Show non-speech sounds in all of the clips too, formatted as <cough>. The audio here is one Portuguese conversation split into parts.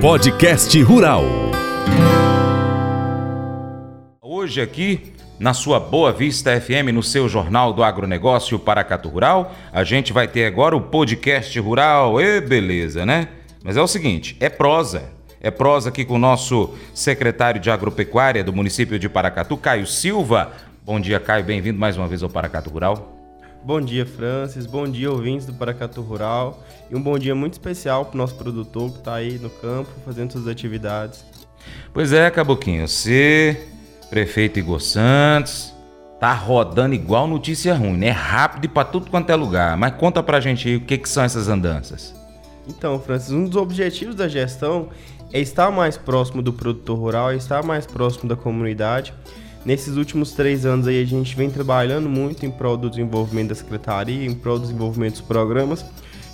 Podcast Rural. Hoje aqui na sua Boa Vista FM, no seu Jornal do Agronegócio Paracatu Rural, a gente vai ter agora o podcast rural. E beleza, né? Mas é o seguinte, é prosa. É prosa aqui com o nosso secretário de Agropecuária do município de Paracatu, Caio Silva. Bom dia, Caio. Bem-vindo mais uma vez ao Paracatu Rural. Bom dia, Francis. Bom dia, ouvintes do Paracatu Rural. E um bom dia muito especial para o nosso produtor que está aí no campo fazendo suas atividades. Pois é, Caboquinho. Você, prefeito Igor Santos, tá rodando igual notícia ruim, né? Rápido e para tudo quanto é lugar. Mas conta pra gente aí o que, que são essas andanças. Então, Francis, um dos objetivos da gestão é estar mais próximo do produtor rural, é estar mais próximo da comunidade. Nesses últimos três anos aí a gente vem trabalhando muito em prol do desenvolvimento da secretaria, em prol do desenvolvimento dos programas,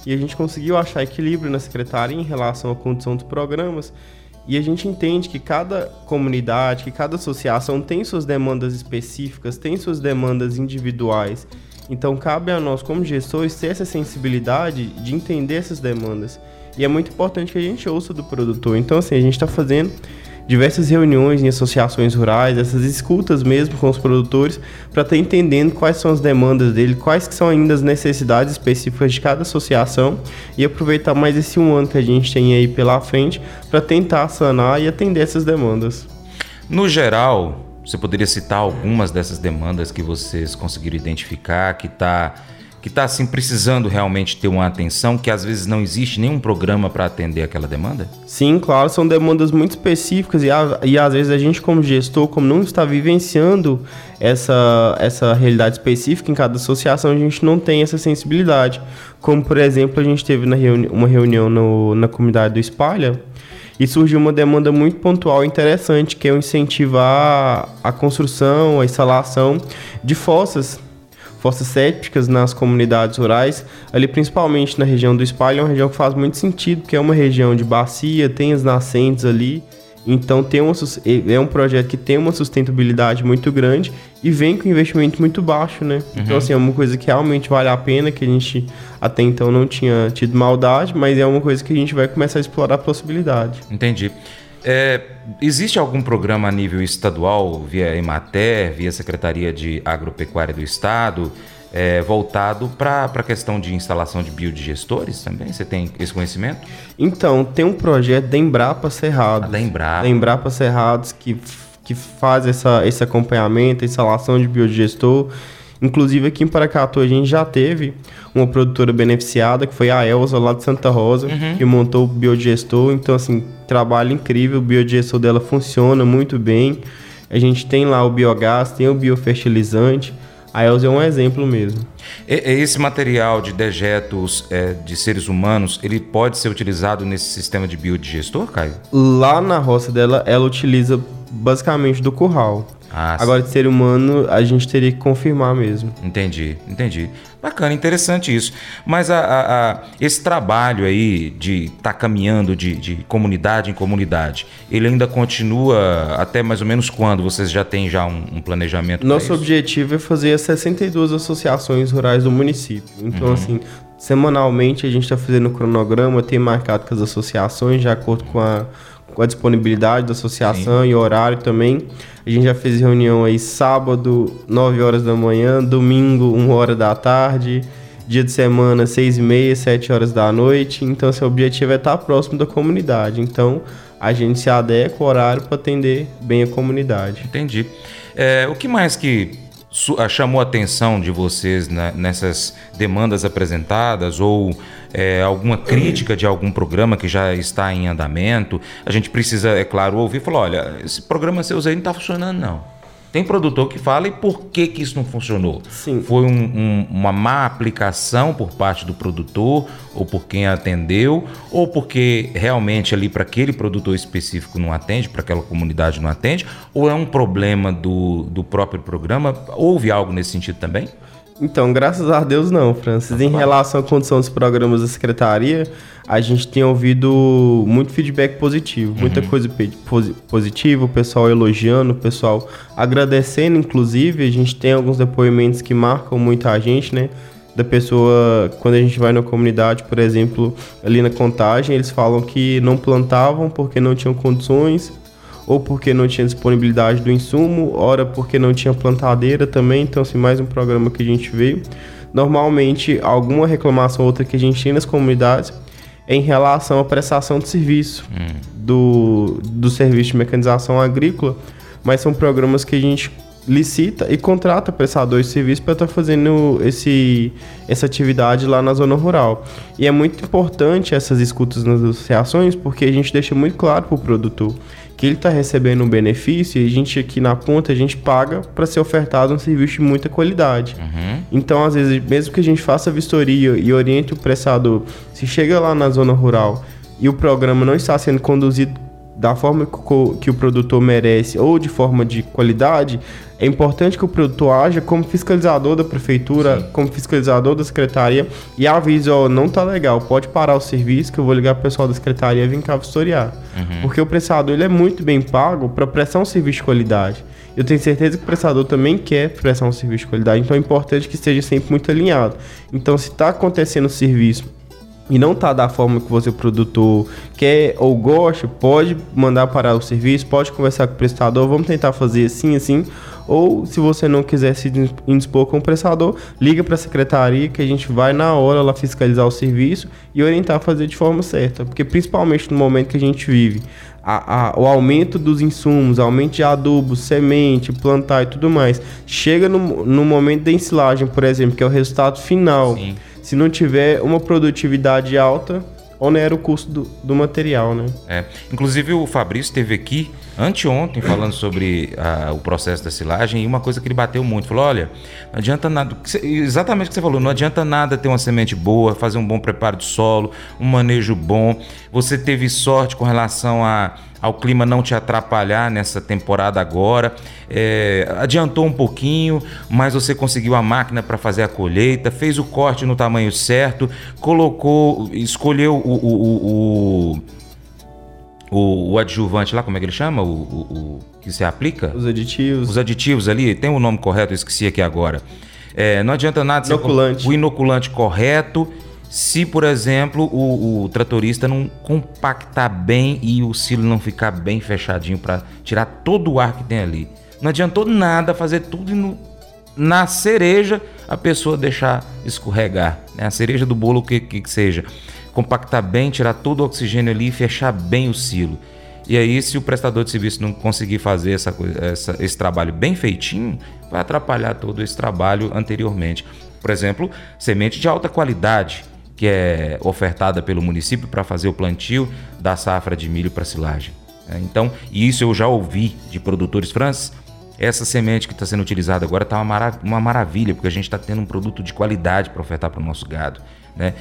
e a gente conseguiu achar equilíbrio na secretaria em relação à condição dos programas. E a gente entende que cada comunidade, que cada associação tem suas demandas específicas, tem suas demandas individuais. Então cabe a nós, como gestores, ter essa sensibilidade de entender essas demandas. E é muito importante que a gente ouça do produtor. Então, assim, a gente está fazendo diversas reuniões em associações rurais, essas escutas mesmo com os produtores, para estar tá entendendo quais são as demandas dele, quais que são ainda as necessidades específicas de cada associação e aproveitar mais esse um ano que a gente tem aí pela frente para tentar sanar e atender essas demandas. No geral, você poderia citar algumas dessas demandas que vocês conseguiram identificar, que está que está assim precisando realmente ter uma atenção que às vezes não existe nenhum programa para atender aquela demanda? Sim, claro, são demandas muito específicas e, a, e às vezes a gente como gestor, como não está vivenciando essa, essa realidade específica em cada associação, a gente não tem essa sensibilidade. Como por exemplo, a gente teve na reuni uma reunião no, na comunidade do Espalha, e surgiu uma demanda muito pontual e interessante, que é o incentivar a construção, a instalação de fossas fossas sépticas nas comunidades rurais, ali principalmente na região do Espalho, é uma região que faz muito sentido, porque é uma região de bacia, tem as nascentes ali, então tem uma, é um projeto que tem uma sustentabilidade muito grande e vem com investimento muito baixo, né? Então, uhum. Então, assim, é uma coisa que realmente vale a pena, que a gente até então não tinha tido maldade, mas é uma coisa que a gente vai começar a explorar a possibilidade. Entendi. É, existe algum programa a nível estadual, via Emater, via Secretaria de Agropecuária do Estado, é, voltado para a questão de instalação de biodigestores também? Você tem esse conhecimento? Então, tem um projeto da Embrapa Cerrados. Ah, da Embrapa. Da Embrapa Cerrados, que, que faz essa, esse acompanhamento, instalação de biodigestor. Inclusive aqui em Paracatu a gente já teve uma produtora beneficiada, que foi a Elza lá de Santa Rosa, uhum. que montou o biodigestor. Então, assim, trabalho incrível, o biodigestor dela funciona muito bem. A gente tem lá o biogás, tem o biofertilizante. A Elza é um exemplo mesmo. Esse material de dejetos é, de seres humanos, ele pode ser utilizado nesse sistema de biodigestor, Caio? Lá na roça dela, ela utiliza basicamente do curral. Ah, Agora, de ser humano, a gente teria que confirmar mesmo. Entendi, entendi. Bacana, interessante isso. Mas a, a, a esse trabalho aí de estar tá caminhando de, de, comunidade em comunidade, ele ainda continua até mais ou menos quando? Vocês já têm já um, um planejamento? Nosso objetivo é fazer as 62 associações rurais do município. Então, uhum. assim, semanalmente a gente está fazendo o cronograma, tem marcado com as associações, de acordo com a a disponibilidade da associação Sim. e horário também. A gente já fez reunião aí sábado, 9 horas da manhã, domingo, 1 hora da tarde, dia de semana, 6 e meia, 7 horas da noite. Então, seu objetivo é estar próximo da comunidade. Então, a gente se adequa ao horário para atender bem a comunidade. Entendi. É, o que mais que chamou a atenção de vocês né, nessas demandas apresentadas ou é, alguma crítica de algum programa que já está em andamento? A gente precisa, é claro, ouvir e falar: olha, esse programa seu aí não está funcionando, não. Tem produtor que fala e por que, que isso não funcionou? Sim. Foi um, um, uma má aplicação por parte do produtor ou por quem atendeu ou porque realmente ali para aquele produtor específico não atende, para aquela comunidade não atende ou é um problema do, do próprio programa? Houve algo nesse sentido também? Então, graças a Deus não, Francis. Em relação à condição dos programas da secretaria, a gente tem ouvido muito feedback positivo, muita uhum. coisa positiva, o pessoal elogiando, o pessoal agradecendo, inclusive, a gente tem alguns depoimentos que marcam muito a gente, né? da pessoa, quando a gente vai na comunidade, por exemplo, ali na contagem, eles falam que não plantavam porque não tinham condições, ou porque não tinha disponibilidade do insumo, ora porque não tinha plantadeira também, então assim, mais um programa que a gente veio. Normalmente, alguma reclamação outra que a gente tem nas comunidades é em relação à prestação de serviço hum. do, do serviço de mecanização agrícola, mas são programas que a gente licita e contrata prestadores de serviço para estar tá fazendo esse, essa atividade lá na zona rural. E é muito importante essas escutas nas associações porque a gente deixa muito claro para o produtor que ele está recebendo um benefício e a gente aqui na ponta a gente paga para ser ofertado um serviço de muita qualidade. Uhum. Então, às vezes, mesmo que a gente faça vistoria e oriente o prestador, se chega lá na zona rural e o programa não está sendo conduzido da forma que o produtor merece ou de forma de qualidade, é importante que o produtor haja como fiscalizador da prefeitura, Sim. como fiscalizador da secretaria e avise, ó, não tá legal, pode parar o serviço que eu vou ligar pro pessoal da secretaria e vir cá vistoriar. Uhum. Porque o prestador ele é muito bem pago para prestar um serviço de qualidade. Eu tenho certeza que o prestador também quer prestar um serviço de qualidade, então é importante que esteja sempre muito alinhado. Então, se está acontecendo o serviço e não tá da forma que você, produtor, quer ou gosta, pode mandar parar o serviço, pode conversar com o prestador, vamos tentar fazer assim, assim. Ou se você não quiser se indispor com o prestador, liga para a secretaria que a gente vai na hora lá fiscalizar o serviço e orientar a fazer de forma certa. Porque principalmente no momento que a gente vive, a, a, o aumento dos insumos, aumento de adubo, semente, plantar e tudo mais, chega no, no momento da ensilagem, por exemplo, que é o resultado final. Sim se não tiver uma produtividade alta, onera o custo do, do material, né? É. Inclusive o Fabrício esteve aqui anteontem falando sobre a, o processo da silagem e uma coisa que ele bateu muito, falou, olha, não adianta nada, exatamente o que você falou, não adianta nada ter uma semente boa, fazer um bom preparo de solo, um manejo bom, você teve sorte com relação a ao clima não te atrapalhar nessa temporada agora. É, adiantou um pouquinho, mas você conseguiu a máquina para fazer a colheita, fez o corte no tamanho certo, colocou, escolheu o, o, o, o, o adjuvante lá, como é que ele chama? O, o, que se aplica? Os aditivos. Os aditivos ali, tem o um nome correto, eu esqueci aqui agora. É, não adianta nada inoculante. o inoculante correto se, por exemplo, o, o, tratorista não compactar bem e o silo não ficar bem fechadinho para tirar todo o ar que tem ali. Não adiantou nada fazer tudo no, na cereja a pessoa deixar escorregar. Né? A cereja do bolo, o que, que, que seja. Compactar bem, tirar todo o oxigênio ali e fechar bem o silo. E aí, se o prestador de serviço não conseguir fazer essa, essa, esse trabalho bem feitinho, vai atrapalhar todo esse trabalho anteriormente. Por exemplo, semente de alta qualidade que é ofertada pelo município para fazer o plantio da safra de milho para silagem. É, então, isso eu já ouvi de produtores franceses. Essa semente que está sendo utilizada agora está uma, marav uma, maravilha, porque a gente está tendo um produto de qualidade para ofertar para o nosso gado. Né?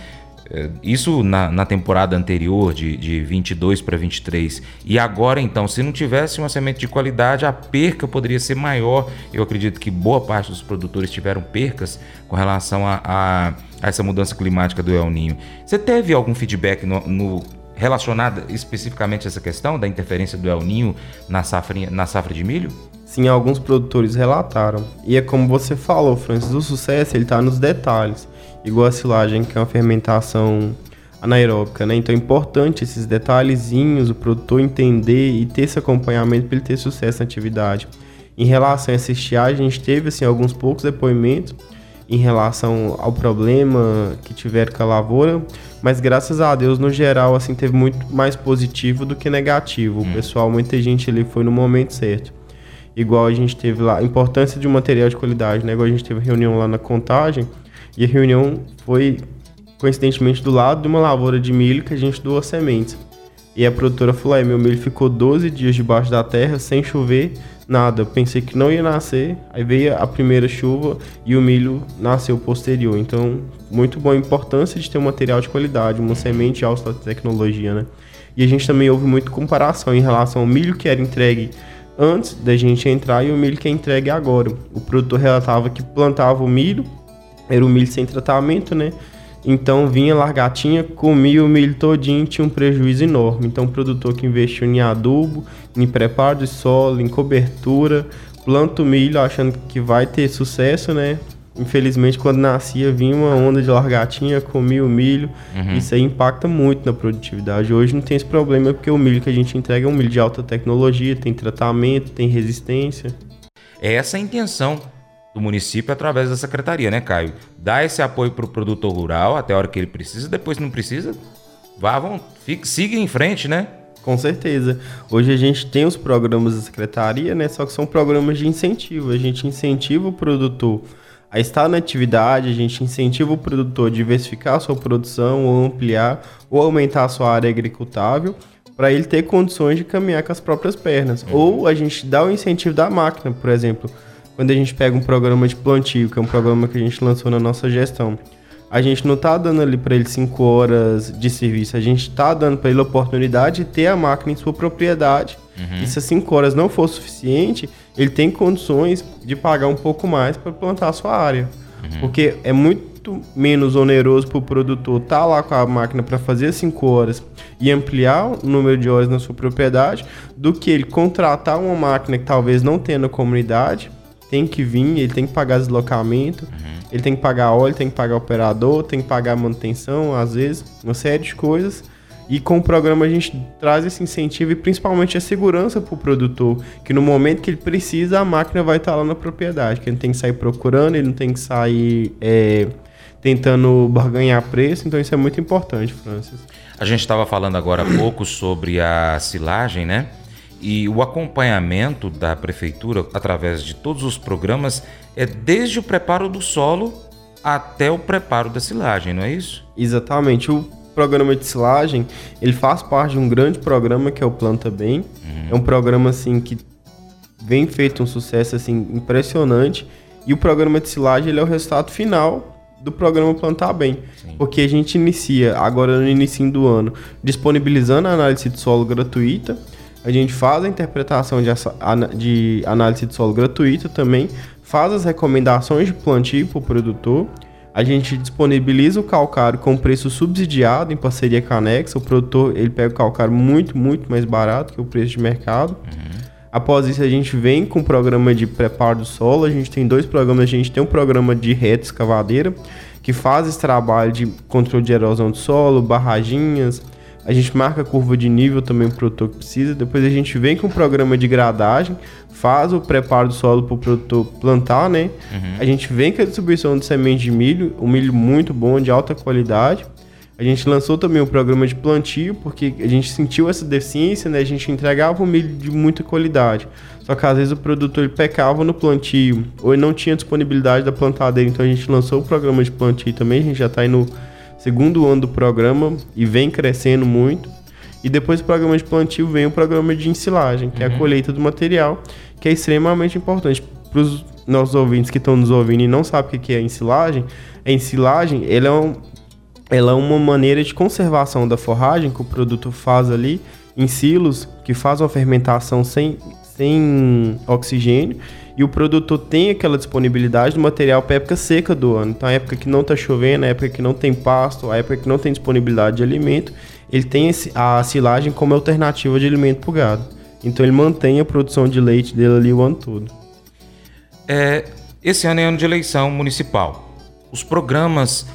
É, isso na, na, temporada anterior, de, de 22 para 23. E agora, então, se não tivesse uma semente de qualidade, a perca poderia ser maior. Eu acredito que boa parte dos produtores tiveram percas com relação a, a, a essa mudança climática do El Ninho. Você teve algum feedback no, no relacionado especificamente a essa questão da interferência do El Ninho na safra, na safra de milho? Sim, alguns produtores relataram. E é como você falou, Francis, o sucesso ele está nos detalhes igual a silagem, que é uma fermentação anaeróbica, né? Então é importante esses detalhezinhos, o produtor entender e ter esse acompanhamento para ele ter sucesso na atividade. Em relação a essa estiagem, a gente teve assim, alguns poucos depoimentos em relação ao problema que tiveram com a lavoura, mas graças a Deus, no geral, assim, teve muito mais positivo do que negativo. O hum. pessoal, muita gente ali foi no momento certo. Igual a gente teve lá, a importância de um material de qualidade, né? Igual a gente teve reunião lá na contagem, e a reunião foi, coincidentemente, do lado de uma lavoura de milho que a gente doou sementes. E a produtora falou: é, meu milho ficou 12 dias debaixo da terra, sem chover, nada. Eu pensei que não ia nascer, aí veio a primeira chuva e o milho nasceu posterior. Então, muito boa a importância de ter um material de qualidade, uma semente de alta tecnologia, né? E a gente também houve muita comparação em relação ao milho que era entregue antes da gente entrar e o milho que é entregue agora. O produtor relatava que plantava o milho era o milho sem tratamento, né? Então vinha largatinha, comia o milho todinho, tinha um prejuízo enorme. Então o produtor que investiu em adubo, em preparo de solo, em cobertura, planta o milho achando que vai ter sucesso, né? infelizmente, quando nascia, vinha uma onda de largatinha, comia o milho. Uhum. Isso aí impacta muito na produtividade. Hoje não tem esse problema, porque o milho que a gente entrega é um milho de alta tecnologia, tem tratamento, tem resistência. É essa a intenção do município através da secretaria, né, Caio? Dar esse apoio para o produtor rural até a hora que ele precisa, depois não precisa, vá, vão, fique, siga em frente, né? Com certeza. Hoje a gente tem os programas da secretaria, né? Só que são programas de incentivo. A gente incentiva o produtor a estar na atividade, a gente incentiva o produtor a diversificar a sua produção, ou ampliar, ou aumentar a sua área agricultável, para ele ter condições de caminhar com as próprias pernas. Uhum. Ou a gente dá o incentivo da máquina, por exemplo, quando a gente pega um programa de plantio, que é um programa que a gente lançou na nossa gestão. A gente não está dando ali para ele 5 horas de serviço, a gente está dando para ele a oportunidade de ter a máquina em sua propriedade. Uhum. E se as 5 horas não for suficiente, ele tem condições de pagar um pouco mais para plantar a sua área. Uhum. Porque é muito menos oneroso para o produtor estar tá lá com a máquina para fazer 5 horas e ampliar o número de horas na sua propriedade do que ele contratar uma máquina que talvez não tenha na comunidade, tem que vir, ele tem que pagar deslocamento, uhum. ele tem que pagar óleo, tem que pagar operador, tem que pagar manutenção, às vezes, uma série de coisas e com o programa a gente traz esse incentivo e principalmente a segurança para o produtor, que no momento que ele precisa, a máquina vai estar lá na propriedade, que ele tem que sair procurando, ele não tem que sair é, tentando barganhar preço, então isso é muito importante, Francis. A gente estava falando agora há pouco sobre a silagem, né? E o acompanhamento da prefeitura através de todos os programas é desde o preparo do solo até o preparo da silagem, não é isso? Exatamente. O programa de silagem, ele faz parte de um grande programa que é o Planta Bem. Uhum. É um programa assim que vem feito um sucesso assim impressionante. E o programa de silagem ele é o resultado final do programa Plantar Bem. Sim. Porque a gente inicia, agora no início do ano, disponibilizando a análise de solo gratuita. A gente faz a interpretação de, de análise de solo gratuita também, faz as recomendações de plantio para o produtor a gente disponibiliza o calcário com preço subsidiado em parceria com a Anexa. O produtor ele pega o calcário muito, muito mais barato que o preço de mercado. Uhum. Após isso, a gente vem com o programa de preparo do solo. A gente tem dois programas. A gente tem um programa de reta escavadeira, que faz esse trabalho de controle de erosão do solo, barraginhas, a gente marca a curva de nível também para o produtor que precisa. Depois a gente vem com o programa de gradagem, faz o preparo do solo para o produtor plantar, né? Uhum. A gente vem com a distribuição de semente de milho, um milho muito bom, de alta qualidade. A gente lançou também o programa de plantio, porque a gente sentiu essa deficiência, né? A gente entregava um milho de muita qualidade. Só que às vezes o produtor ele pecava no plantio, ou ele não tinha disponibilidade da plantadeira. Então a gente lançou o programa de plantio também, a gente já está aí no segundo ano do programa e vem crescendo muito. E depois do programa de plantio vem o programa de ensilagem, que uhum. é a uhum. colheita do material, que é extremamente importante para os nossos ouvintes que estão nos ouvindo e não sabem o que é ensilagem. A ensilagem ela é, um, ela é uma maneira de conservação da forragem que o produto faz ali em silos, que faz uma fermentação sem, sem oxigênio e o produtor tem aquela disponibilidade do material para época seca do ano. Então, a época que não está chovendo, a época que não tem pasto, a época que não tem disponibilidade de alimento, ele tem a silagem como alternativa de alimento para o gado. Então, ele mantém a produção de leite dele ali o ano todo. É, esse ano é ano de eleição municipal. Os programas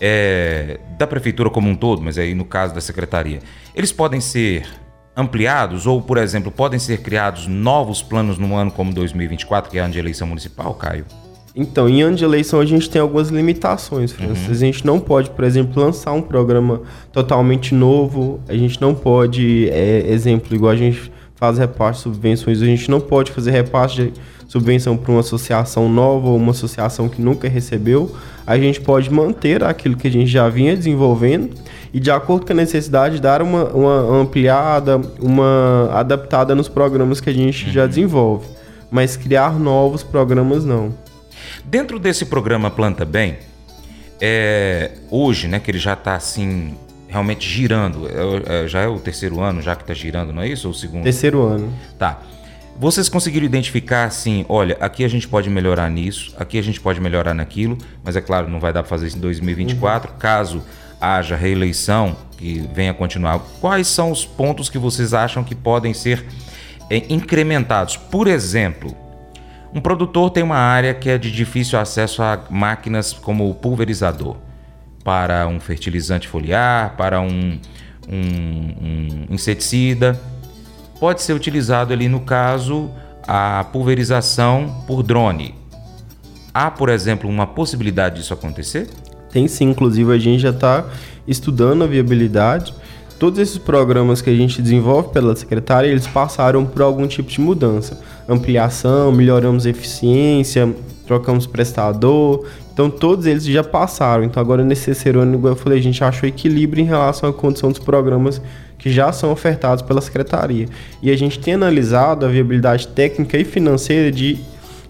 é, da prefeitura como um todo, mas aí no caso da secretaria, eles podem ser ampliados ou, por exemplo, podem ser criados novos planos no ano como 2024, que é ano de eleição municipal, Caio? Então, em ano de eleição a gente tem algumas limitações, Francis. Uhum. A gente não pode, por exemplo, lançar um programa totalmente novo. A gente não pode, é, exemplo, igual a gente faz repasse de subvenções, a gente não pode fazer repasse de subvenção para uma associação nova ou uma associação que nunca recebeu. A gente pode manter aquilo que a gente já vinha desenvolvendo e de acordo com a necessidade dar uma, uma ampliada, uma adaptada nos programas que a gente uhum. já desenvolve, mas criar novos programas não. Dentro desse programa Planta Bem, é, hoje, né, que ele já está assim realmente girando, é, é, já é o terceiro ano já que está girando, não é isso ou o segundo? Terceiro ano. Tá. Vocês conseguiram identificar assim, olha, aqui a gente pode melhorar nisso, aqui a gente pode melhorar naquilo, mas é claro, não vai dar para fazer isso em 2024, uhum. caso haja reeleição, que venha continuar, quais são os pontos que vocês acham que podem ser é, incrementados? Por exemplo, Um produtor tem uma área que é de difícil acesso a máquinas como o pulverizador para um fertilizante foliar, para um, um, um inseticida. Pode ser utilizado ali no caso a pulverização por drone. Há, por exemplo, uma possibilidade disso acontecer? Tem sim, inclusive a gente já está estudando a viabilidade. Todos esses programas que a gente desenvolve pela secretária, eles passaram por algum tipo de mudança. Ampliação, melhoramos eficiência, trocamos prestador. Então todos eles já passaram. Então agora nesse terceiro ano, eu falei, a gente achou equilíbrio em relação à condição dos programas que já são ofertados pela secretaria. E a gente tem analisado a viabilidade técnica e financeira de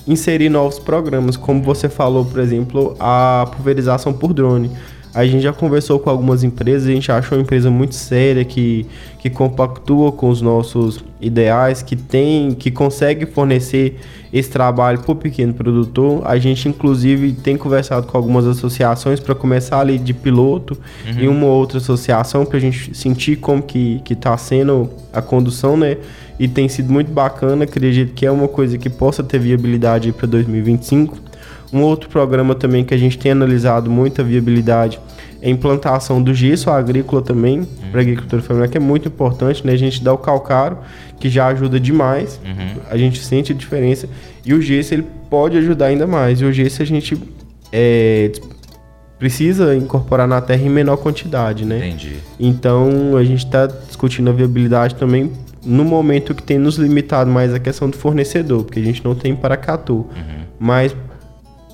inserir novos programas, como você falou, por exemplo, a pulverização por drone. A gente já conversou com algumas empresas, a gente acha uma empresa muito séria que, que compactua com os nossos ideais, que tem, que consegue fornecer esse trabalho para o pequeno produtor. A gente inclusive tem conversado com algumas associações para começar ali de piloto uhum. em uma outra associação para a gente sentir como que que está sendo a condução, né? E tem sido muito bacana. Acredito que é uma coisa que possa ter viabilidade para 2025 um outro programa também que a gente tem analisado muita viabilidade é a implantação do gesso agrícola também, uhum. para a agricultura familiar, que é muito importante, né? A gente dá o calcário, que já ajuda demais, uhum. a gente sente a diferença, e o gesso ele pode ajudar ainda mais. E o gesso a gente é, precisa incorporar na terra em menor quantidade, né? Entendi. Então a gente está discutindo a viabilidade também no momento que tem nos limitado mais a questão do fornecedor, porque a gente não tem paracatu. Uhum. Mas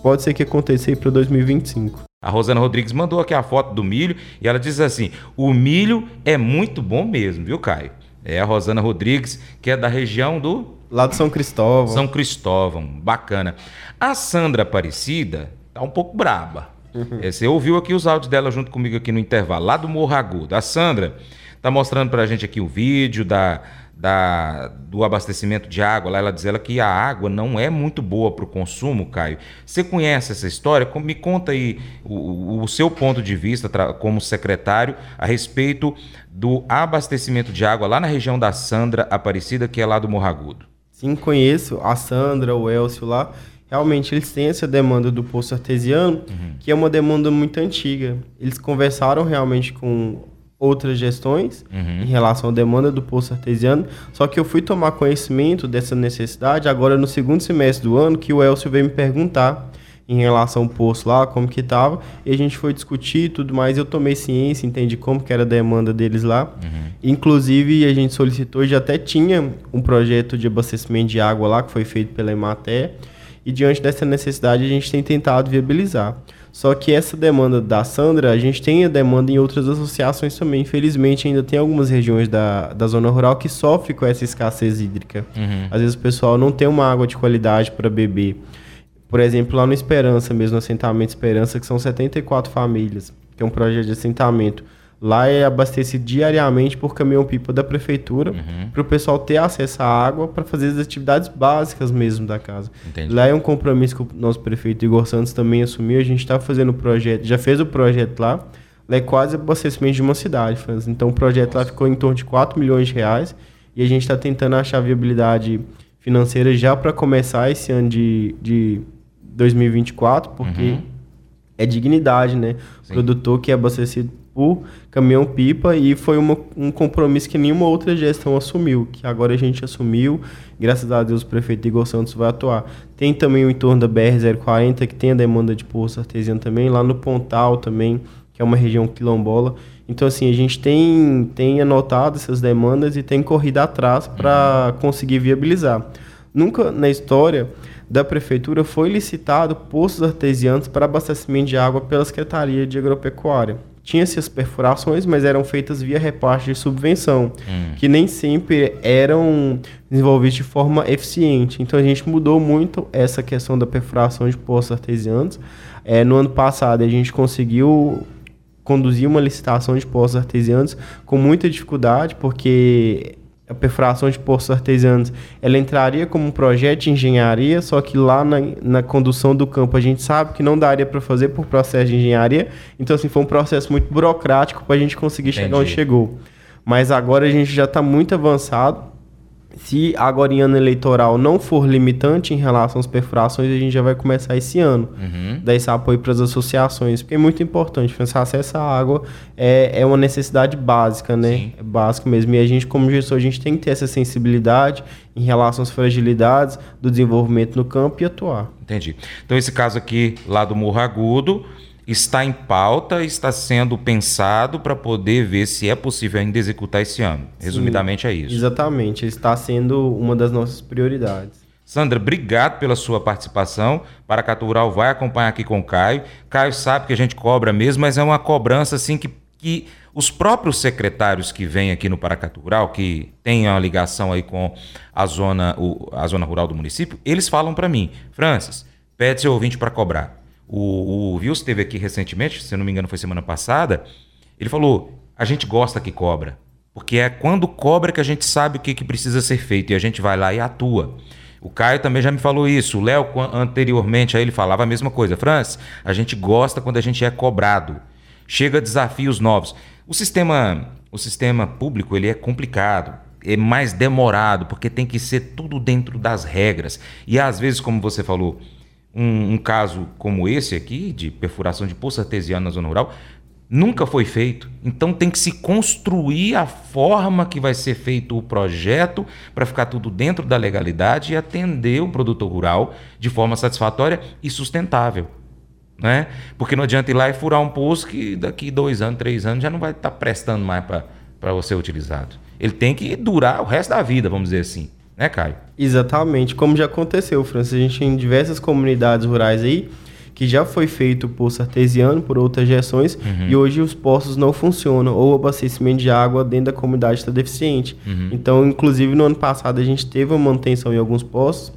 pode ser que aconteça aí para 2025. A Rosana Rodrigues mandou aqui a foto do milho e ela diz assim: o milho é muito bom mesmo, viu, Caio? É a Rosana Rodrigues, que é da região do. Lá do São Cristóvão. São Cristóvão, bacana. A Sandra Aparecida tá um pouco braba. Uhum. É, você ouviu aqui os áudios dela junto comigo aqui no intervalo, lá do Morro Agudo. A Sandra tá mostrando pra gente aqui o vídeo da da, do abastecimento de água, lá ela diz ela que a água não é muito boa para o consumo, Caio. Você conhece essa história? Me conta aí o, o seu ponto de vista como secretário a respeito do abastecimento de água lá na região da Sandra Aparecida, que é lá do Morragudo. Sim, conheço a Sandra, o Elcio lá. Realmente eles têm essa demanda do poço artesiano, uhum. que é uma demanda muito antiga. Eles conversaram realmente com outras gestões uhum. em relação à demanda do poço artesiano. Só que eu fui tomar conhecimento dessa necessidade agora no segundo semestre do ano, que o Elcio veio me perguntar em relação ao poço lá, como que estava, e a gente foi discutir tudo mais, eu tomei ciência, entendi como que era a demanda deles lá. Uhum. Inclusive, a gente solicitou, já até tinha um projeto de abastecimento de água lá, que foi feito pela Emater, e diante dessa necessidade a gente tem tentado viabilizar. Só que essa demanda da Sandra, a gente tem a demanda em outras associações também. Infelizmente, ainda tem algumas regiões da, da zona rural que sofrem com essa escassez hídrica. Uhum. Às vezes o pessoal não tem uma água de qualidade para beber. Por exemplo, lá no Esperança, mesmo no assentamento Esperança, que são 74 famílias, que é um projeto de assentamento. Lá é abastecido diariamente por caminhão-pipa da prefeitura uhum. para o pessoal ter acesso à água para fazer as atividades básicas mesmo da casa. Entendi. Lá é um compromisso que o nosso prefeito Igor Santos também assumiu. A gente está fazendo o projeto, já fez o projeto lá. Lá é quase abastecimento de uma cidade. Então o projeto Nossa. lá ficou em torno de 4 milhões de reais e a gente está tentando achar viabilidade financeira já para começar esse ano de, de 2024, porque uhum. é dignidade, né? Sim. O produtor que é abastecido o caminhão-pipa e foi uma, um compromisso que nenhuma outra gestão assumiu, que agora a gente assumiu, graças a Deus o prefeito Igor Santos vai atuar. Tem também o entorno da BR-040, que tem a demanda de poço artesiano também, lá no Pontal também, que é uma região quilombola. Então, assim, a gente tem, tem anotado essas demandas e tem corrido atrás para conseguir viabilizar. Nunca na história da prefeitura foi licitado poços artesianos para abastecimento de água pela Secretaria de Agropecuária tinha-se as perfurações, mas eram feitas via repasse de subvenção, hum. que nem sempre eram desenvolvidas de forma eficiente. Então a gente mudou muito essa questão da perfuração de poços artesianos. É, no ano passado a gente conseguiu conduzir uma licitação de poços artesianos com muita dificuldade, porque a perfuração de poços artesianos, ela entraria como um projeto de engenharia, só que lá na, na condução do campo a gente sabe que não daria para fazer por processo de engenharia. Então, assim, foi um processo muito burocrático para a gente conseguir Entendi. chegar onde chegou. Mas agora a gente já está muito avançado. Se agora em ano eleitoral não for limitante em relação às perfurações, a gente já vai começar esse ano. Uhum. Dar esse apoio para as associações, porque é muito importante. Esse acesso à água é, é uma necessidade básica, né? Sim. É básico mesmo. E a gente, como gestor, a gente tem que ter essa sensibilidade em relação às fragilidades do desenvolvimento no campo e atuar. Entendi. Então, esse caso aqui, lá do Morro Agudo, está em pauta, está sendo pensado para poder ver se é possível ainda executar esse ano. Resumidamente Sim, é isso. Exatamente, está sendo uma das nossas prioridades. Sandra, obrigado pela sua participação. Paracatu Rural vai acompanhar aqui com o Caio. Caio sabe que a gente cobra mesmo, mas é uma cobrança assim que, que os próprios secretários que vêm aqui no Paracatu Rural, que têm uma ligação aí com a zona, o, a zona rural do município, eles falam para mim, Francis, pede seu ouvinte para cobrar. O, o Vils esteve aqui recentemente, se não me engano foi semana passada, ele falou: a gente gosta que cobra. Porque é quando cobra que a gente sabe o que, que precisa ser feito e a gente vai lá e atua. O Caio também já me falou isso. O Léo, anteriormente, aí ele falava a mesma coisa. Francis, a gente gosta quando a gente é cobrado. Chega desafios novos. O sistema, o sistema público ele é complicado, é mais demorado, porque tem que ser tudo dentro das regras. E às vezes, como você falou, um, um, caso como esse aqui, de perfuração de poço artesiano na zona rural, nunca foi feito. Então tem que se construir a forma que vai ser feito o projeto para ficar tudo dentro da legalidade e atender o produtor rural de forma satisfatória e sustentável. Né? Porque não adianta ir lá e furar um poço que daqui dois anos, três anos já não vai estar tá prestando mais para ser utilizado. Ele tem que durar o resto da vida, vamos dizer assim né, Caio? Exatamente, como já aconteceu, Francis. A gente tem diversas comunidades rurais aí que já foi feito poço artesiano por outras gestões uhum. e hoje os poços não funcionam ou o abastecimento de água dentro da comunidade está deficiente. Uhum. Então, inclusive no ano passado a gente teve uma manutenção em alguns poços.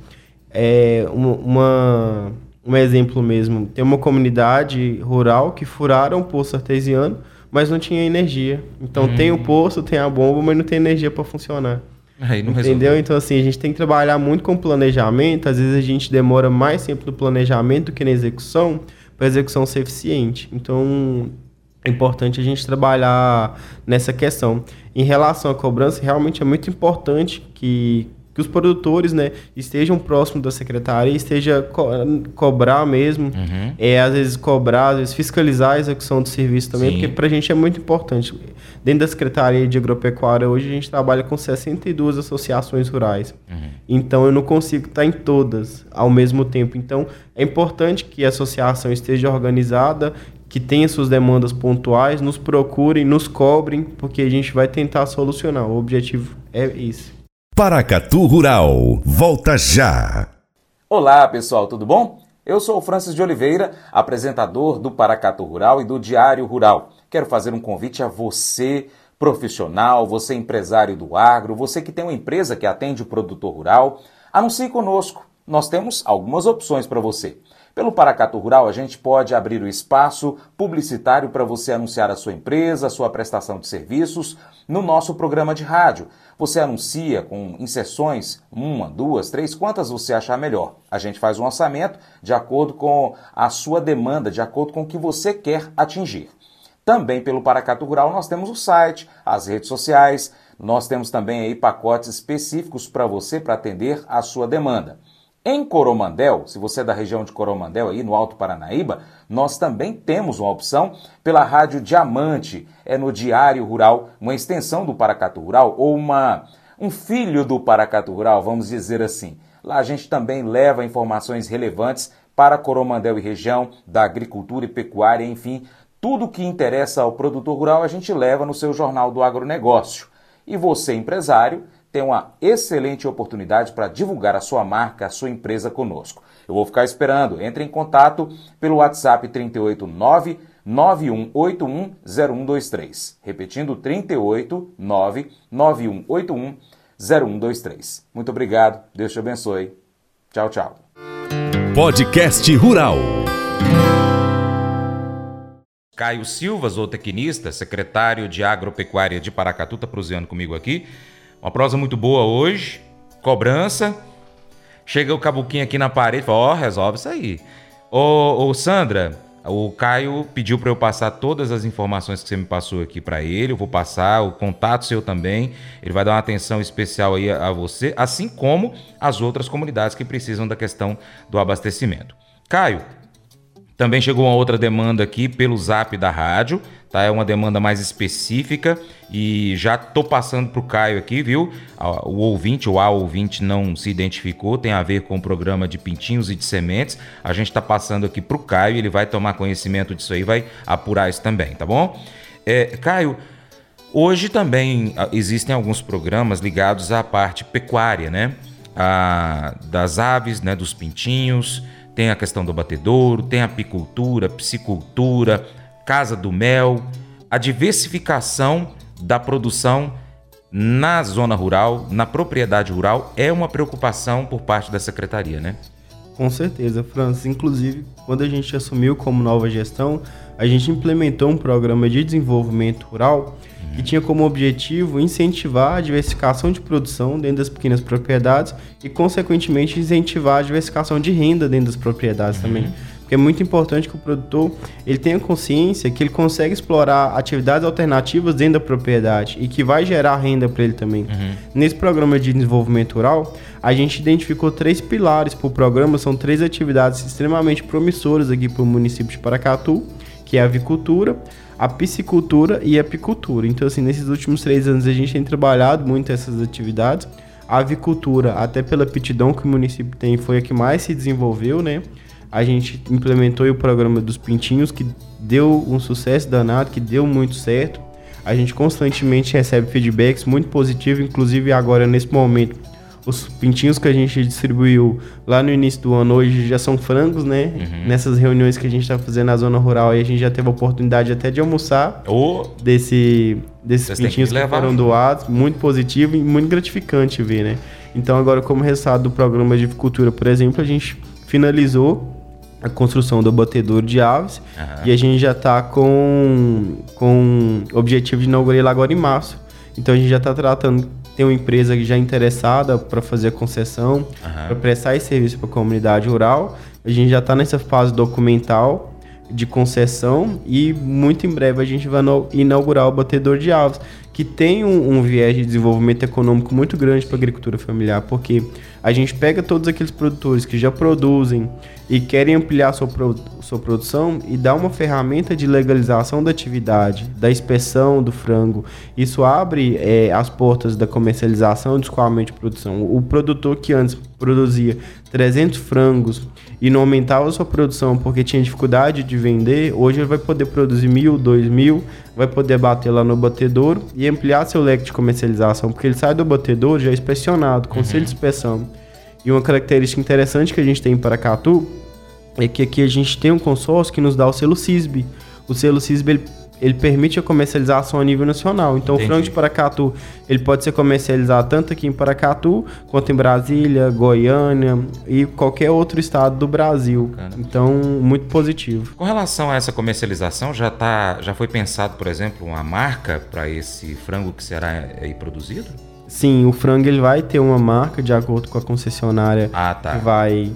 É, uma, uma, um exemplo mesmo, tem uma comunidade rural que furaram o poço artesiano, mas não tinha energia. Então uhum. tem o poço, tem a bomba, mas não tem energia para funcionar. Não Entendeu? Resolve. Então, assim, a gente tem que trabalhar muito com planejamento. Às vezes a gente demora mais tempo no planejamento do que na execução, para a execução ser eficiente. Então, é importante a gente trabalhar nessa questão. Em relação à cobrança, realmente é muito importante que, que os produtores né, estejam próximos da secretaria, esteja co cobrar mesmo, uhum. é, às vezes cobrar, às vezes fiscalizar a execução do serviço também, Sim. porque para a gente é muito importante. Dentro da Secretaria de Agropecuária, hoje a gente trabalha com 62 associações rurais. Uhum. Então eu não consigo estar em todas ao mesmo tempo. Então é importante que a associação esteja organizada, que tenha suas demandas pontuais, nos procurem, nos cobrem, porque a gente vai tentar solucionar. O objetivo é esse. Paracatu Rural, volta já! Olá pessoal, tudo bom? Eu sou o Francis de Oliveira, apresentador do Paracatu Rural e do Diário Rural. Quero fazer um convite a você, profissional, você empresário do agro, você que tem uma empresa que atende o produtor rural, anuncie conosco. Nós temos algumas opções para você. Pelo Paracato Rural, a gente pode abrir o espaço publicitário para você anunciar a sua empresa, a sua prestação de serviços no nosso programa de rádio. Você anuncia com inserções, uma, duas, três, quantas você achar melhor. A gente faz um orçamento de acordo com a sua demanda, de acordo com o que você quer atingir. Também pelo Paracato Rural nós temos o site, as redes sociais, nós temos também aí pacotes específicos para você para atender a sua demanda. Em Coromandel, se você é da região de Coromandel, aí no Alto Paranaíba, nós também temos uma opção pela Rádio Diamante, é no Diário Rural, uma extensão do Paracatu Rural ou uma, um filho do Paracatu Rural, vamos dizer assim. Lá a gente também leva informações relevantes para Coromandel e região, da agricultura e pecuária, enfim, tudo que interessa ao produtor rural a gente leva no seu Jornal do Agronegócio. E você, empresário, tem uma excelente oportunidade para divulgar a sua marca, a sua empresa conosco. Eu vou ficar esperando. Entre em contato pelo WhatsApp 389 9181 0123. Repetindo 389 9181 0123. Muito obrigado. Deus te abençoe. Tchau, tchau. Podcast Rural. Caio Silva, zootecnista, secretário de Agropecuária de Paracatu, está prosseando comigo aqui. Uma prosa muito boa hoje. Cobrança. Chega o cabuquinho aqui na parede e fala: Ó, oh, resolve isso aí. Ô, Sandra, o Caio pediu para eu passar todas as informações que você me passou aqui para ele. Eu vou passar o contato seu também. Ele vai dar uma atenção especial aí a, a você, assim como as outras comunidades que precisam da questão do abastecimento. Caio, também chegou uma outra demanda aqui pelo zap da rádio, tá? É uma demanda mais específica e já tô passando pro Caio aqui, viu? O ouvinte, o A ouvinte não se identificou, tem a ver com o programa de pintinhos e de sementes. A gente tá passando aqui pro Caio, ele vai tomar conhecimento disso aí, vai apurar isso também, tá bom? É, Caio, hoje também ah, existem alguns programas ligados à parte pecuária, né? A, das aves, né? Dos pintinhos tem a questão do batedouro, tem a apicultura, piscicultura, casa do mel, a diversificação da produção na zona rural, na propriedade rural, é uma preocupação por parte da secretaria, né? Com certeza, Francis. Inclusive, quando a gente assumiu como nova gestão, a gente implementou um programa de desenvolvimento rural que tinha como objetivo incentivar a diversificação de produção dentro das pequenas propriedades e, consequentemente, incentivar a diversificação de renda dentro das propriedades uhum. também. Porque é muito importante que o produtor ele tenha consciência que ele consegue explorar atividades alternativas dentro da propriedade e que vai gerar renda para ele também. Uhum. Nesse programa de desenvolvimento rural, a gente identificou três pilares para o programa, são três atividades extremamente promissoras aqui para o município de Paracatu, que é a avicultura, a piscicultura e a apicultura. Então, assim, nesses últimos três anos a gente tem trabalhado muito essas atividades. A avicultura, até pela aptidão que o município tem, foi a que mais se desenvolveu, né? A gente implementou o programa dos pintinhos, que deu um sucesso danado, que deu muito certo. A gente constantemente recebe feedbacks muito positivos, inclusive agora nesse momento os pintinhos que a gente distribuiu lá no início do ano hoje já são frangos, né? Uhum. Nessas reuniões que a gente está fazendo na zona rural, aí a gente já teve a oportunidade até de almoçar oh. desse, desses Vocês pintinhos que, que foram doados. Muito positivo e muito gratificante ver, né? Então, agora, como resultado do programa de avicultura, por exemplo, a gente finalizou a construção do abatedouro de aves uhum. e a gente já está com, com o objetivo de inaugurar ele agora em março. Então, a gente já está tratando tem uma empresa já interessada para fazer a concessão, uhum. para prestar esse serviço para a comunidade rural. A gente já está nessa fase documental de concessão e muito em breve a gente vai inaugurar o batedor de aves, que tem um, um viés de desenvolvimento econômico muito grande para a agricultura familiar, porque a gente pega todos aqueles produtores que já produzem e querem ampliar sua, sua produção e dá uma ferramenta de legalização da atividade, da inspeção do frango. Isso abre é, as portas da comercialização e do escoamento de produção. O produtor que antes produzia 300 frangos e não aumentava sua produção porque tinha dificuldade de vender, hoje ele vai poder produzir mil, dois mil, vai poder bater lá no batedouro e ampliar seu leque de comercialização, porque ele sai do batedouro já inspecionado, conselho uhum. de inspeção. E uma característica interessante que a gente tem em Paracatu é que aqui a gente tem um consórcio que nos dá o selo CISB. O selo CISB ele, ele permite a comercialização a nível nacional. Então Entendi. o frango de Paracatu ele pode ser comercializado tanto aqui em Paracatu quanto em Brasília, Goiânia e qualquer outro estado do Brasil. Cara. Então muito positivo. Com relação a essa comercialização, já tá, já foi pensado, por exemplo, uma marca para esse frango que será aí produzido? Sim, o frango ele vai ter uma marca de acordo com a concessionária ah, tá. que vai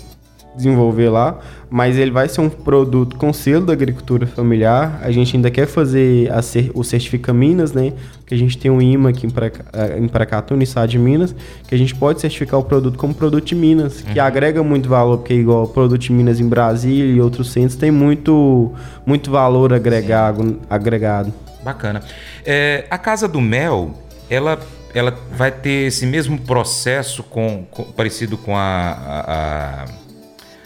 desenvolver lá, mas ele vai ser um produto com selo da agricultura familiar. A gente ainda quer fazer a, o Certifica Minas, né? Que a gente tem um IMA aqui em Paracatu, no estado de Minas, que a gente pode certificar o produto como produto de Minas, que uhum. agrega muito valor, porque igual produto de Minas em Brasília e outros centros tem muito, muito valor agregado. agregado. Bacana. É, a Casa do Mel, ela ela vai ter esse mesmo processo com, com parecido com a, a, a,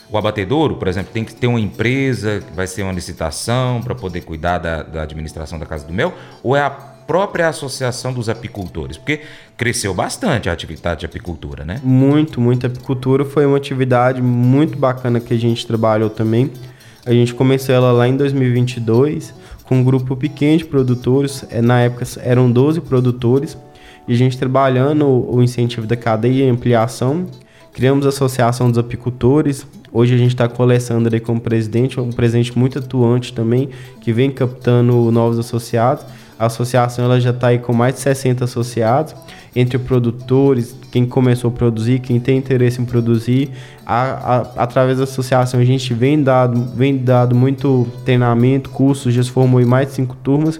o abatedouro, por exemplo, tem que ter uma empresa, vai ser uma licitação para poder cuidar da, da, administração da Casa do Mel, ou é a própria associação dos apicultores? Porque cresceu bastante a atividade de apicultura, né? Muito, muito. Apicultura foi uma atividade muito bacana que a gente trabalhou também. A gente começou ela lá em 2022 com um grupo pequeno de produtores. É, na época eram 12 produtores e a gente trabalhando o incentivo da cadeia e ampliação, criamos a Associação dos Apicultores. Hoje a gente está com o Alessandro aí como presidente, um presidente muito atuante também, que vem captando novos associados. A associação ela já está aí com mais de 60 associados, entre produtores, quem começou a produzir, quem tem interesse em produzir. A, a, através da associação a gente vem dado, vem dado muito treinamento, cursos, já se formou em mais de cinco turmas.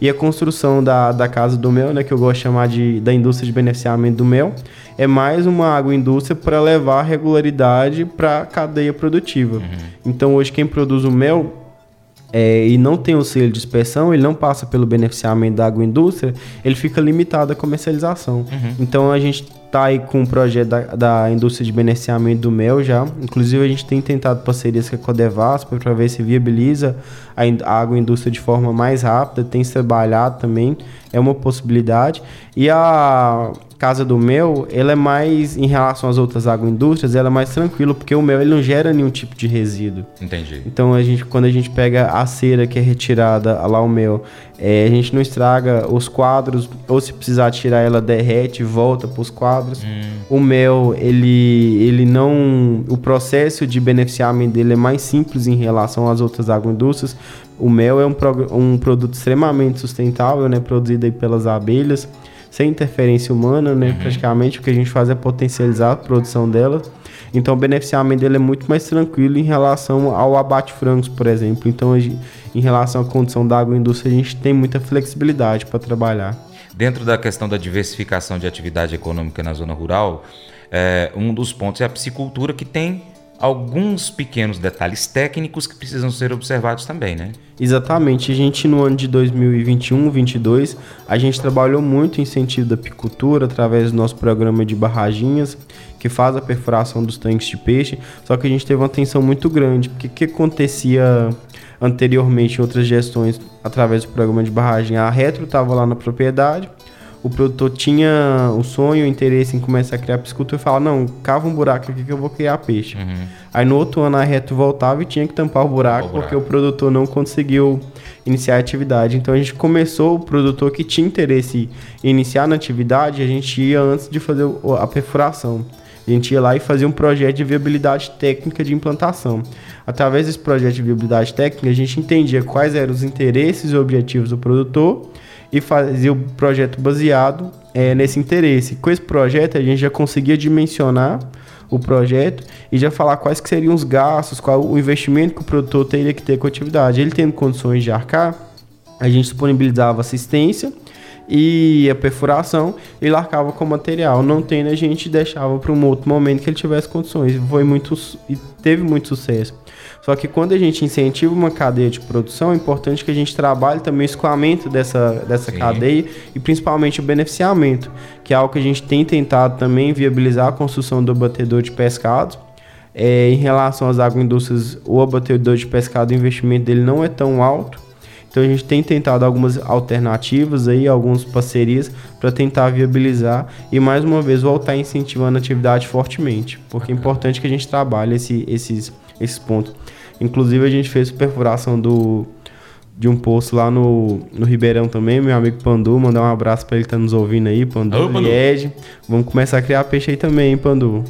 E a construção da, da Casa do Mel, né, que eu gosto de chamar de, da indústria de beneficiamento do mel, é mais uma agroindústria para levar regularidade para a cadeia produtiva. Uhum. Então, hoje, quem produz o mel é, e não tem o selo de inspeção, ele não passa pelo beneficiamento da agroindústria, ele fica limitado à comercialização. Uhum. Então a gente está aí com um projeto da, da, indústria de beneficiamento do mel já. Inclusive a gente tem tentado parcerias com a Codevasp para ver se viabiliza a, a agroindústria de forma mais rápida, tem trabalhado também, é uma possibilidade. E a Casa do Mel, ela é mais, em relação às outras agroindústrias, ela é mais tranquila, porque o mel ele não gera nenhum tipo de resíduo. Entendi. Então, a gente, quando a gente pega a cera que é retirada lá o mel, é, a gente não estraga os quadros, ou se precisar tirar ela, derrete e volta para os quadros. Hum. O mel, ele, ele não... O processo de beneficiamento dele é mais simples em relação às outras agroindústrias. O mel é um, um produto extremamente sustentável, né, produzido pelas abelhas sem interferência humana, né? Uhum. Praticamente o que a gente faz é potencializar a produção dela. Então o beneficiamento dele é muito mais tranquilo em relação ao abate frangos, por exemplo. Então, em relação à condição da agroindústria, a gente tem muita flexibilidade para trabalhar. Dentro da questão da diversificação de atividade econômica na zona rural, é, um dos pontos é a piscicultura, que tem alguns pequenos detalhes técnicos que precisam ser observados também, né? Exatamente. A gente no ano de 2021, 2022, a gente trabalhou muito em incentivo da apicultura através do nosso programa de barraginhas, que faz a perfuração dos tanques de peixe. Só que a gente teve uma atenção muito grande, porque o que acontecia anteriormente em outras gestões através do programa de barragem? A Retro estava lá na propriedade, o produtor tinha o sonho, o interesse em começar a criar piscicultura e falava, não, cava um buraco aqui que eu vou criar peixe. Uhum. Aí no outro ano a reto voltava e tinha que tampar o buraco, o buraco, porque o produtor não conseguiu iniciar a atividade. Então a gente começou, o produtor que tinha interesse em iniciar na atividade, a gente ia antes de fazer a perfuração. A gente ia lá e fazia um projeto de viabilidade técnica de implantação. Através desse projeto de viabilidade técnica, a gente entendia quais eram os interesses e objetivos do produtor e fazia o projeto baseado é, nesse interesse. Com esse projeto, a gente já conseguia dimensionar o projeto e já falar quais que seriam os gastos, qual o investimento que o produtor teria que ter com a atividade. Ele tendo condições de arcar, a gente disponibilizava assistência e a perfuração, ele arcava com material. Não tendo, a gente deixava para um outro momento que ele tivesse condições. Foi muito e teve muito sucesso. Só que quando a gente incentiva uma cadeia de produção, é importante que a gente trabalhe também o escoamento dessa, dessa cadeia e principalmente o beneficiamento, que é algo que a gente tem tentado também viabilizar a construção do abatedor de pescados. É, em relação às agroindústrias, o abatedor de pescado, o investimento dele não é tão alto. Então a gente tem tentado algumas alternativas aí, algumas parcerias para tentar viabilizar e mais uma vez voltar incentivando a atividade fortemente, porque é importante que a gente trabalhe esse, esses, esses pontos. Inclusive a gente fez perfuração do de um poço lá no, no Ribeirão também, meu amigo Pandu, mandar um abraço para ele que tá nos ouvindo aí, Pandu, Alô, Pandu. Ed. Vamos começar a criar peixe aí também, hein, Pandu.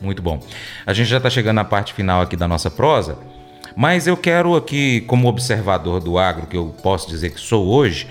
Muito bom. A gente já está chegando na parte final aqui da nossa prosa, mas eu quero aqui, como observador do agro, que eu posso dizer que sou hoje,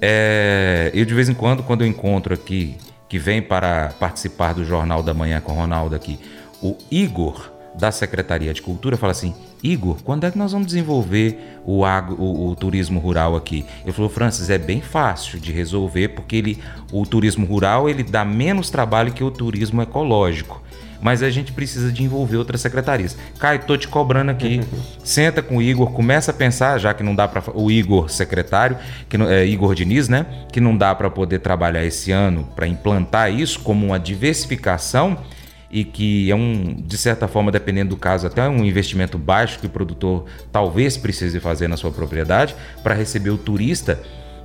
é, eu de vez em quando, quando eu encontro aqui, que vem para participar do Jornal da Manhã com o Ronaldo aqui, o Igor, da Secretaria de Cultura, fala assim: Igor, quando é que nós vamos desenvolver o, agro, o, o, turismo rural aqui? Ele falou, Francis, é bem fácil de resolver porque ele, o turismo rural ele dá menos trabalho que o turismo ecológico. Mas a gente precisa de envolver outras secretarias. Caio, tô te cobrando aqui. <laughs> Senta com o Igor, começa a pensar, já que não dá para o Igor secretário, que é Igor Diniz, né? Que não dá para poder trabalhar esse ano para implantar isso como uma diversificação e que é um, de certa forma, dependendo do caso, até um investimento baixo que o produtor talvez precise fazer na sua propriedade para receber o turista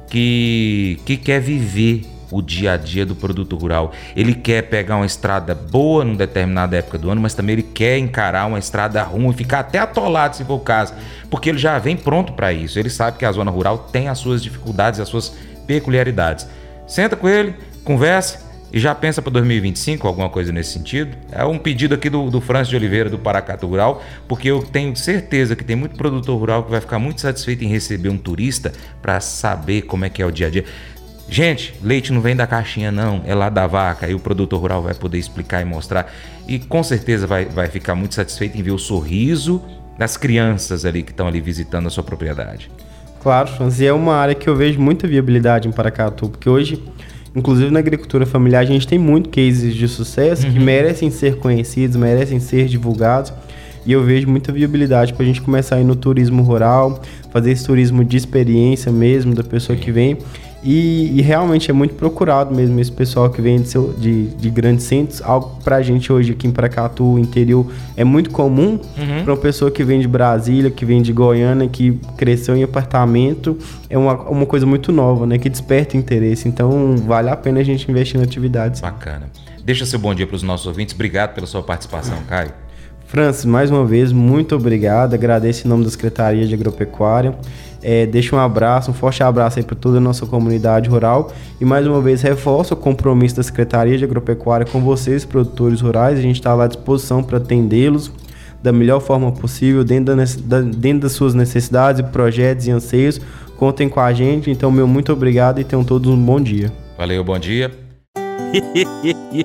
que, que quer viver o dia a dia do produto rural. Ele quer pegar uma estrada boa numa determinada época do ano, mas também ele quer encarar uma estrada ruim e ficar até atolado se for o caso, porque ele já vem pronto para isso. Ele sabe que a zona rural tem as suas dificuldades, as suas peculiaridades. Senta com ele, conversa, E já pensa para 2025, alguma coisa nesse sentido? É um pedido aqui do, do Francis de Oliveira, do Paracatu Rural, porque eu tenho certeza que tem muito produtor rural que vai ficar muito satisfeito em receber um turista para saber como é que é o dia a dia. Gente, leite não vem da caixinha, não, é lá da vaca. E o produtor rural vai poder explicar e mostrar. E com certeza vai, vai ficar muito satisfeito em ver o sorriso das crianças ali que estão ali visitando a sua propriedade. Claro, Franz, e é uma área que eu vejo muita viabilidade em Paracatu, porque hoje Inclusive na agricultura familiar a gente tem muito cases de sucesso uhum. que merecem ser conhecidos, merecem ser divulgados. E eu vejo muita viabilidade para a gente começar a ir no turismo rural, fazer esse turismo de experiência mesmo, da pessoa que vem e, e, realmente é muito procurado mesmo esse pessoal que vem de, seu, de, de grandes centros. Algo pra gente hoje aqui em Paracatu, interior, é muito comum uhum. para uma pessoa que vem de Brasília, que vem de Goiânia, que cresceu em apartamento. É uma, uma coisa muito nova, né? Que desperta interesse. Então, vale a pena a gente investir em atividades. Bacana. Deixa seu bom dia para os nossos ouvintes. Obrigado pela sua participação, Caio. Francis, mais uma vez, muito obrigado. Agradeço em nome da Secretaria de Agropecuária. É, deixo um abraço, um forte abraço aí para toda a nossa comunidade rural. E mais uma vez reforço o compromisso da Secretaria de Agropecuária com vocês, produtores rurais. A gente está à disposição para atendê-los da melhor forma possível, dentro, da, dentro das suas necessidades, projetos e anseios. Contem com a gente. Então, meu muito obrigado e tenham todos um bom dia. Valeu, bom dia. <laughs>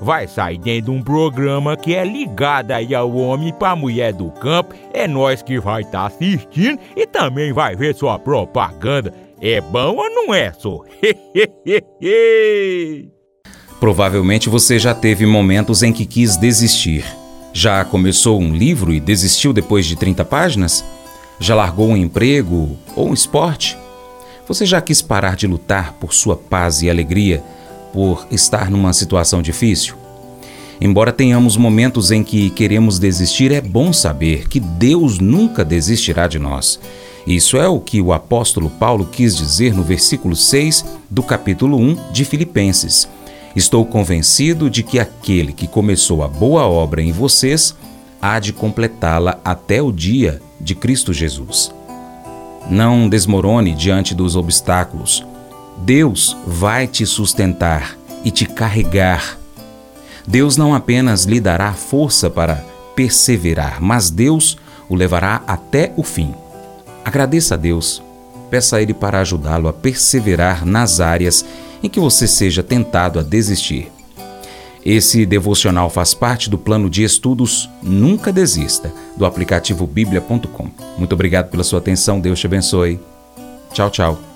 vai sair dentro de um programa que é ligado aí ao homem para mulher do campo. É nós que vai estar tá assistindo e também vai ver sua propaganda. É bom ou não é, só? <laughs> Provavelmente você já teve momentos em que quis desistir. Já começou um livro e desistiu depois de 30 páginas? Já largou um emprego ou um esporte? Você já quis parar de lutar por sua paz e alegria? Por estar numa situação difícil? Embora tenhamos momentos em que queremos desistir, é bom saber que Deus nunca desistirá de nós. Isso é o que o apóstolo Paulo quis dizer no versículo 6 do capítulo 1 de Filipenses. Estou convencido de que aquele que começou a boa obra em vocês há de completá-la até o dia de Cristo Jesus. Não desmorone diante dos obstáculos. Deus vai te sustentar e te carregar. Deus não apenas lhe dará força para perseverar, mas Deus o levará até o fim. Agradeça a Deus. Peça a Ele para ajudá-lo a perseverar nas áreas em que você seja tentado a desistir. Esse devocional faz parte do plano de estudos Nunca Desista, do aplicativo bíblia.com. Muito obrigado pela sua atenção, Deus te abençoe. Tchau, tchau.